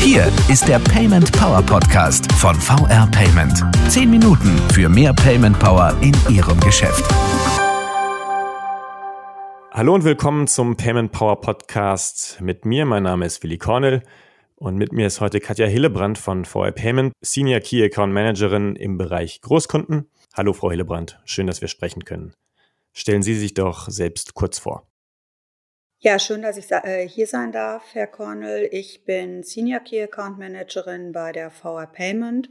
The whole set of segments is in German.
Hier ist der Payment Power Podcast von VR Payment. Zehn Minuten für mehr Payment Power in Ihrem Geschäft. Hallo und willkommen zum Payment Power Podcast mit mir. Mein Name ist Willi Cornell und mit mir ist heute Katja Hillebrand von VR Payment, Senior Key Account Managerin im Bereich Großkunden. Hallo, Frau Hillebrand. Schön, dass wir sprechen können. Stellen Sie sich doch selbst kurz vor. Ja, schön, dass ich äh, hier sein darf, Herr Cornell. Ich bin Senior Key Account Managerin bei der VR Payment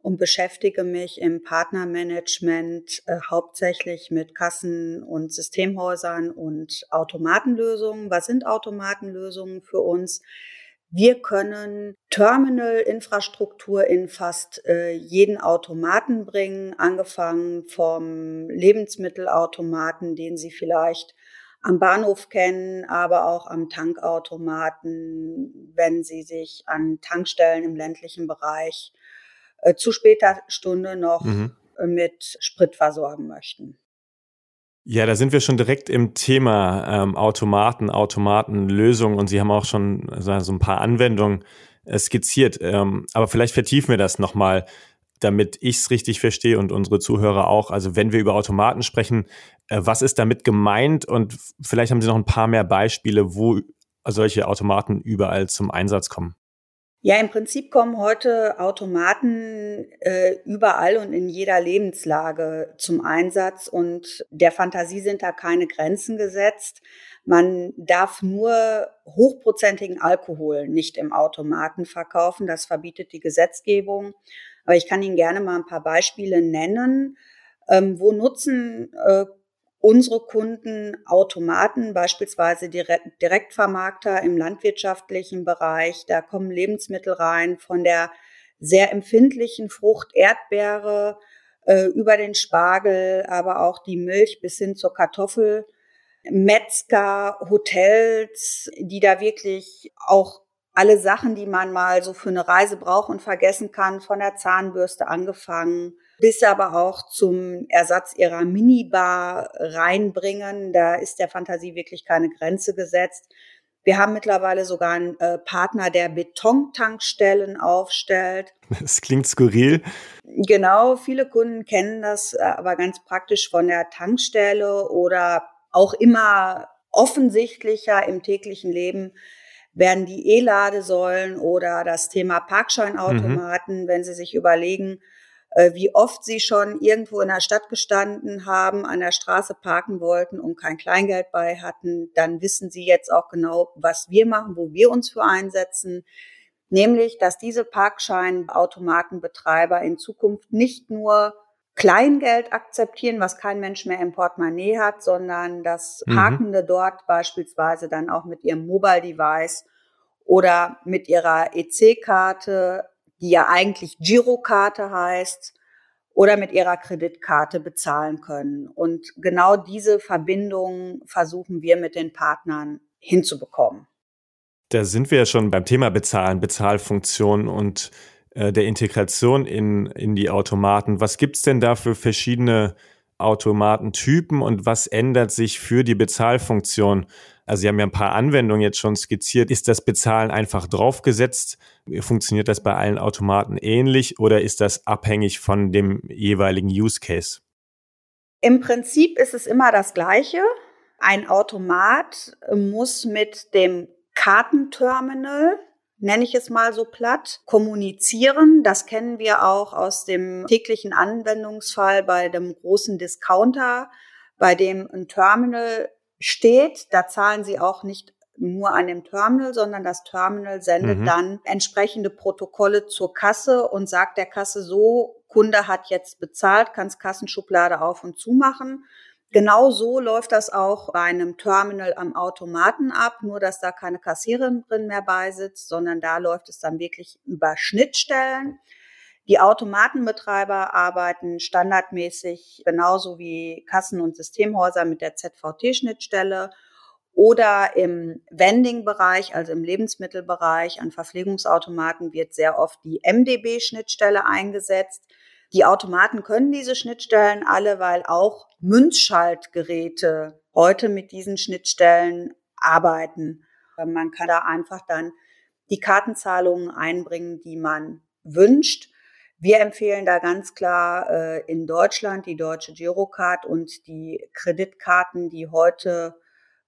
und beschäftige mich im Partnermanagement äh, hauptsächlich mit Kassen- und Systemhäusern und Automatenlösungen. Was sind Automatenlösungen für uns? Wir können Terminal-Infrastruktur in fast äh, jeden Automaten bringen, angefangen vom Lebensmittelautomaten, den Sie vielleicht am Bahnhof kennen, aber auch am Tankautomaten, wenn Sie sich an Tankstellen im ländlichen Bereich äh, zu später Stunde noch mhm. Äh, mit Sprit versorgen möchten. Ja, da sind wir schon direkt im Thema ähm, Automaten, Automatenlösungen und Sie haben auch schon so, so ein paar Anwendungen äh, skizziert. Ähm, aber vielleicht vertiefen wir das nochmal damit ich es richtig verstehe und unsere Zuhörer auch. Also wenn wir über Automaten sprechen, äh, was ist damit gemeint? Und vielleicht haben Sie noch ein paar mehr Beispiele, wo solche Automaten überall zum Einsatz kommen. Ja, im Prinzip kommen heute Automaten äh, überall und in jeder Lebenslage zum Einsatz und der Fantasie sind da keine Grenzen gesetzt. Man darf nur hochprozentigen Alkohol nicht im Automaten verkaufen. Das verbietet die Gesetzgebung. Aber ich kann Ihnen gerne mal ein paar Beispiele nennen. Ähm, wo nutzen äh, unsere Kunden Automaten, beispielsweise Direkt Direktvermarkter im landwirtschaftlichen Bereich? Da kommen Lebensmittel rein von der sehr empfindlichen Frucht Erdbeere äh, über den Spargel, aber auch die Milch bis hin zur Kartoffel. Metzger, Hotels, die da wirklich auch alle Sachen, die man mal so für eine Reise braucht und vergessen kann, von der Zahnbürste angefangen, bis aber auch zum Ersatz ihrer Minibar reinbringen. Da ist der Fantasie wirklich keine Grenze gesetzt. Wir haben mittlerweile sogar einen äh, Partner, der Betontankstellen aufstellt. Das klingt skurril. Genau, viele Kunden kennen das äh, aber ganz praktisch von der Tankstelle oder auch immer offensichtlicher im täglichen Leben werden die E-Ladesäulen oder das Thema Parkscheinautomaten, mhm. wenn Sie sich überlegen, äh, wie oft Sie schon irgendwo in der Stadt gestanden haben, an der Straße parken wollten und kein Kleingeld bei hatten, dann wissen Sie jetzt auch genau, was wir machen, wo wir uns für einsetzen. Nämlich, dass diese Parkscheinautomatenbetreiber in Zukunft nicht nur Kleingeld akzeptieren, was kein Mensch mehr im Portemonnaie hat, sondern mhm. Parkende mhm. dort beispielsweise dann auch mit ihrem Mobile Device oder mit ihrer EC-Karte, die ja eigentlich Girokarte heißt, oder mit ihrer Kreditkarte bezahlen können. Und genau diese Verbindung versuchen wir mit den Partnern hinzubekommen. Da sind wir ja schon beim Thema Bezahlen, Bezahlfunktion und äh, der Integration in, in die Automaten. Was gibt's denn da für verschiedene Automatentypen und was ändert sich für die Bezahlfunktion? Also Sie haben ja ein paar Anwendungen jetzt schon skizziert. Ist das Bezahlen einfach draufgesetzt? Funktioniert das bei allen Automaten ähnlich oder ist das abhängig von dem jeweiligen Use Case? Im Prinzip ist es immer das Gleiche. Ein Automat muss mit dem Kartenterminal nenne ich es mal so platt, kommunizieren. Das kennen wir auch aus dem täglichen Anwendungsfall bei dem großen Discounter, bei dem ein Terminal steht. Da zahlen Sie auch nicht nur an dem Terminal, sondern das Terminal sendet mhm. dann entsprechende Protokolle zur Kasse und sagt der Kasse so, Kunde hat jetzt bezahlt, kannst Kassenschublade auf und zu machen. Genau so läuft das auch bei einem Terminal am Automaten ab, nur dass da keine Kassiererin mehr beisitzt, sondern da läuft es dann wirklich über Schnittstellen. Die Automatenbetreiber arbeiten standardmäßig genauso wie Kassen- und Systemhäuser mit der ZVT-Schnittstelle oder im Vending-Bereich, also im Lebensmittelbereich an Verpflegungsautomaten wird sehr oft die MDB-Schnittstelle eingesetzt. Die Automaten können diese Schnittstellen alle, weil auch Münzschaltgeräte heute mit diesen Schnittstellen arbeiten. Man kann da einfach dann die Kartenzahlungen einbringen, die man wünscht. Wir empfehlen da ganz klar äh, in Deutschland die deutsche Girocard und die Kreditkarten, die heute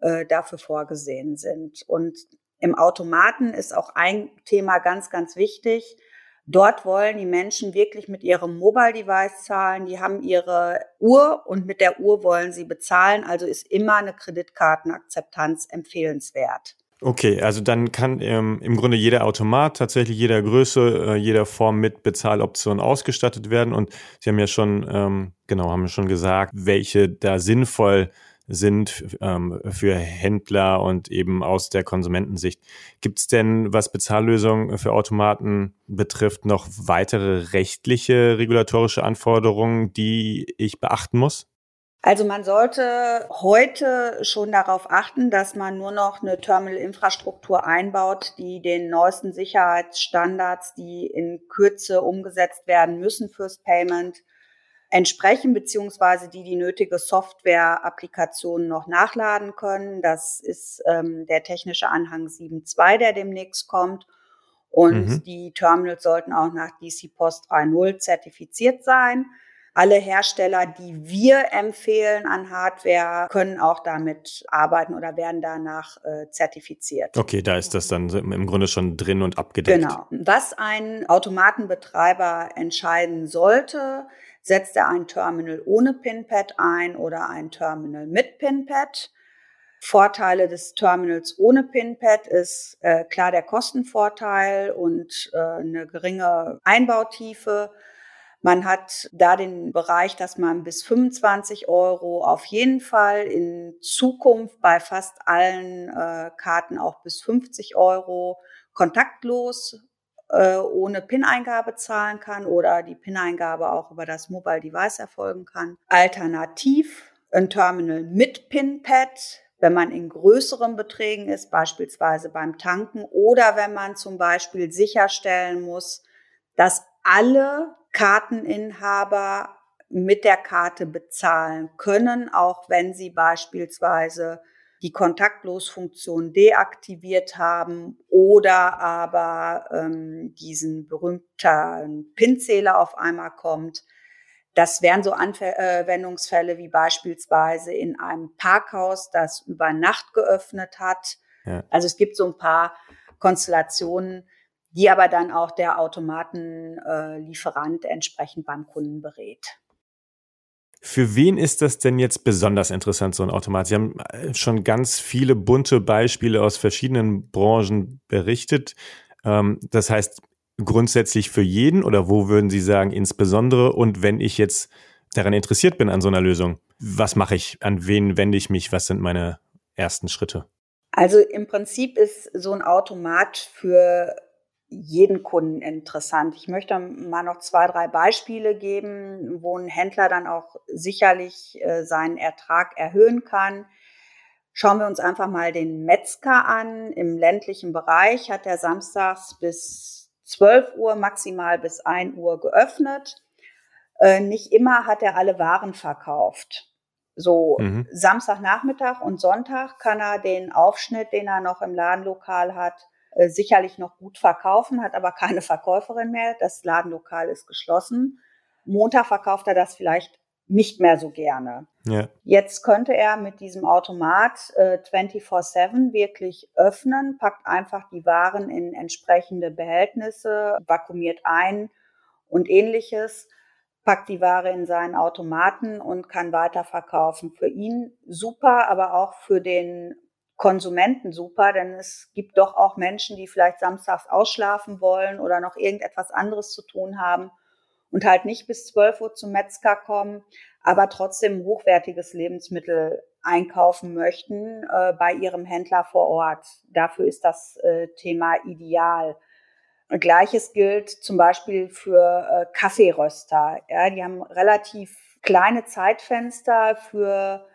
äh, dafür vorgesehen sind. Und im Automaten ist auch ein Thema ganz, ganz wichtig. Dort wollen die Menschen wirklich mit ihrem Mobile Device zahlen. Die haben ihre Uhr und mit der Uhr wollen sie bezahlen. Also ist immer eine Kreditkartenakzeptanz empfehlenswert. Okay, also dann kann ähm, im Grunde jeder Automat tatsächlich jeder Größe, äh, jeder Form mit Bezahloptionen ausgestattet werden. Und Sie haben ja schon, ähm, genau, haben schon gesagt, welche da sinnvoll sind ähm, für Händler und eben aus der Konsumentensicht. Gibt es denn, was Bezahllösungen für Automaten betrifft, noch weitere rechtliche regulatorische Anforderungen, die ich beachten muss? Also man sollte heute schon darauf achten, dass man nur noch eine Terminal-Infrastruktur einbaut, die den neuesten Sicherheitsstandards, die in Kürze umgesetzt werden müssen fürs Payment, entsprechen, beziehungsweise die die nötige Software-Applikationen noch nachladen können. Das ist ähm, der technische Anhang 7.2, der demnächst kommt. Und mhm. die Terminals sollten auch nach DC Post 3.0 zertifiziert sein. Alle Hersteller, die wir empfehlen an Hardware, können auch damit arbeiten oder werden danach äh, zertifiziert. Okay, da ist das dann im Grunde schon drin und abgedeckt. Genau. Was ein Automatenbetreiber entscheiden sollte, setzt er ein Terminal ohne Pinpad ein oder ein Terminal mit Pinpad. Vorteile des Terminals ohne Pinpad ist äh, klar der Kostenvorteil und äh, eine geringe Einbautiefe. Man hat da den Bereich, dass man bis 25 Euro auf jeden Fall in Zukunft bei fast allen äh, Karten auch bis 50 Euro kontaktlos äh, ohne PIN-Eingabe zahlen kann oder die PIN-Eingabe auch über das Mobile Device erfolgen kann. Alternativ ein Terminal mit PIN-Pad, wenn man in größeren Beträgen ist, beispielsweise beim Tanken oder wenn man zum Beispiel sicherstellen muss, dass alle Karteninhaber mit der Karte bezahlen können, auch wenn sie beispielsweise die Kontaktlosfunktion deaktiviert haben oder aber ähm, diesen berühmten PIN-Zähler auf einmal kommt. Das wären so Anwendungsfälle wie beispielsweise in einem Parkhaus, das über Nacht geöffnet hat. Ja. Also es gibt so ein paar Konstellationen, die aber dann auch der Automatenlieferant äh, entsprechend beim Kunden berät. Für wen ist das denn jetzt besonders interessant, so ein Automat? Sie haben äh, schon ganz viele bunte Beispiele aus verschiedenen Branchen berichtet. Ähm, das heißt, grundsätzlich für jeden oder wo würden Sie sagen, insbesondere? Und wenn ich jetzt daran interessiert bin an so einer Lösung, was mache ich? An wen wende ich mich? Was sind meine ersten Schritte? Also im Prinzip ist so ein Automat für jeden Kunden interessant. Ich möchte mal noch zwei, drei Beispiele geben, wo ein Händler dann auch sicherlich äh, seinen Ertrag erhöhen kann. Schauen wir uns einfach mal den Metzger an. Im ländlichen Bereich hat er samstags bis 12 Uhr, maximal bis 1 Uhr geöffnet. Äh, nicht immer hat er alle Waren verkauft. So mhm. Samstagnachmittag und Sonntag kann er den Aufschnitt, den er noch im Ladenlokal hat, äh, sicherlich noch gut verkaufen, hat aber keine Verkäuferin mehr. Das Ladenlokal ist geschlossen. Montag verkauft er das vielleicht nicht mehr so gerne. Ja. Jetzt könnte er mit diesem Automat äh, 24-7 wirklich öffnen, packt einfach die Waren in entsprechende Behältnisse, vakuumiert ein und ähnliches, packt die Ware in seinen Automaten und kann weiterverkaufen. Für ihn super, aber auch für den Konsumenten super, denn es gibt doch auch Menschen, die vielleicht samstags ausschlafen wollen oder noch irgendetwas anderes zu tun haben und halt nicht bis 12 Uhr zum Metzger kommen, aber trotzdem hochwertiges Lebensmittel einkaufen möchten äh, bei ihrem Händler vor Ort. Dafür ist das äh, Thema ideal. Gleiches gilt zum Beispiel für äh, Kaffeeröster. Ja, die haben relativ kleine Zeitfenster für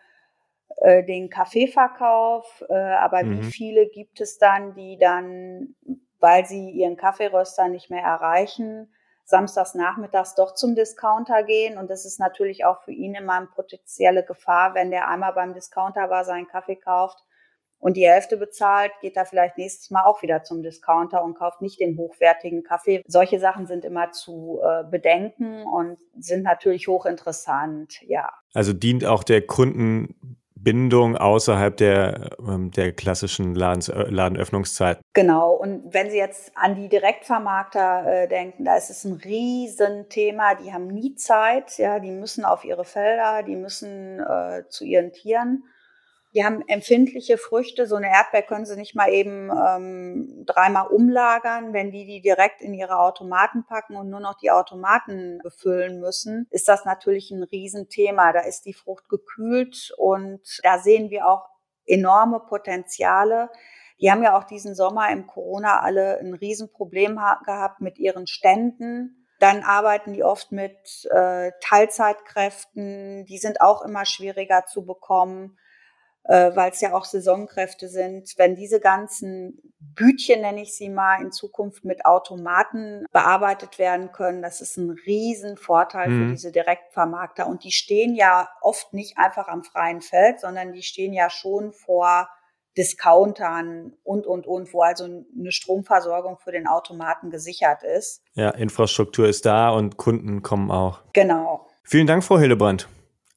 äh, den Kaffeeverkauf, äh, aber mhm. wie viele gibt es dann, die dann, weil sie ihren Kaffeeröster nicht mehr erreichen, samstags nachmittags doch zum Discounter gehen und das ist natürlich auch für ihn immer eine potenzielle Gefahr, wenn der einmal beim Discounter war, seinen Kaffee kauft und die Hälfte bezahlt, geht da vielleicht nächstes Mal auch wieder zum Discounter und kauft nicht den hochwertigen Kaffee. Solche Sachen sind immer zu äh, bedenken und sind natürlich hochinteressant, ja. Also dient auch der Kundenbindung außerhalb der, ähm, der klassischen Ladens, äh, Ladenöffnungszeit. Genau. Und wenn Sie jetzt an die Direktvermarkter äh, denken, da ist es ein Riesenthema. Die haben nie Zeit. Ja, die müssen auf ihre Felder, die müssen äh, zu ihren Tieren. Die haben empfindliche Früchte. So eine Erdbeer können sie nicht mal eben ähm, dreimal umlagern. Wenn die die direkt in ihre Automaten packen und nur noch die Automaten befüllen müssen, ist das natürlich ein Riesenthema. Da ist die Frucht gekühlt und da sehen wir auch enorme Potenziale. Die haben ja auch diesen Sommer im Corona alle ein Riesenproblem gehabt mit ihren Ständen. Dann arbeiten die oft mit äh, Teilzeitkräften. Die sind auch immer schwieriger zu bekommen äh, weil es ja auch Saisonkräfte sind. Wenn diese ganzen Bütchen, nenne ich sie mal, in Zukunft mit Automaten bearbeitet werden können, das ist ein Riesenvorteil mhm. für diese Direktvermarkter. Und die stehen ja oft nicht einfach am freien Feld, sondern die stehen ja schon vor Discountern und, und, und, wo also eine Stromversorgung für den Automaten gesichert ist. Ja, Infrastruktur ist da und Kunden kommen auch. Genau. Vielen Dank, Frau Hillebrand.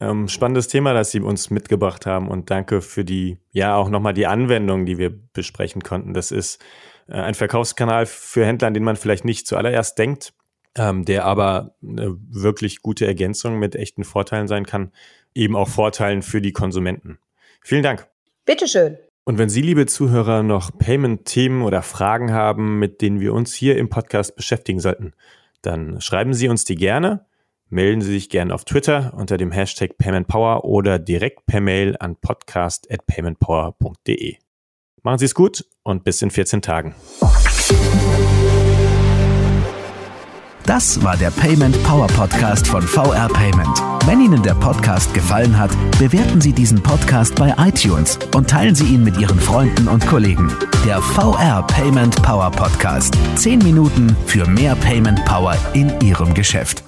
Ähm, spannendes Thema, das Sie uns mitgebracht haben und danke für die, ja, auch nochmal die Anwendung, die wir besprechen konnten. Das ist äh, ein Verkaufskanal für Händler, an den man vielleicht nicht zuallererst denkt, ähm, der aber eine wirklich gute Ergänzung mit echten Vorteilen sein kann, eben auch Vorteilen für die Konsumenten. Vielen Dank. Bitteschön. Und wenn Sie, liebe Zuhörer, noch Payment-Themen oder Fragen haben, mit denen wir uns hier im Podcast beschäftigen sollten, dann schreiben Sie uns die gerne melden Sie sich gerne auf Twitter unter dem Hashtag PaymentPower oder direkt per Mail an podcast.paymentpower.de. Machen Sie es gut und bis in 14 Tagen. Das war der Payment Power Podcast von VR Payment. Wenn Ihnen der Podcast gefallen hat, bewerten Sie diesen Podcast bei iTunes und teilen Sie ihn mit Ihren Freunden und Kollegen. Der VR Payment Power Podcast. Zehn Minuten für mehr Payment Power in Ihrem Geschäft.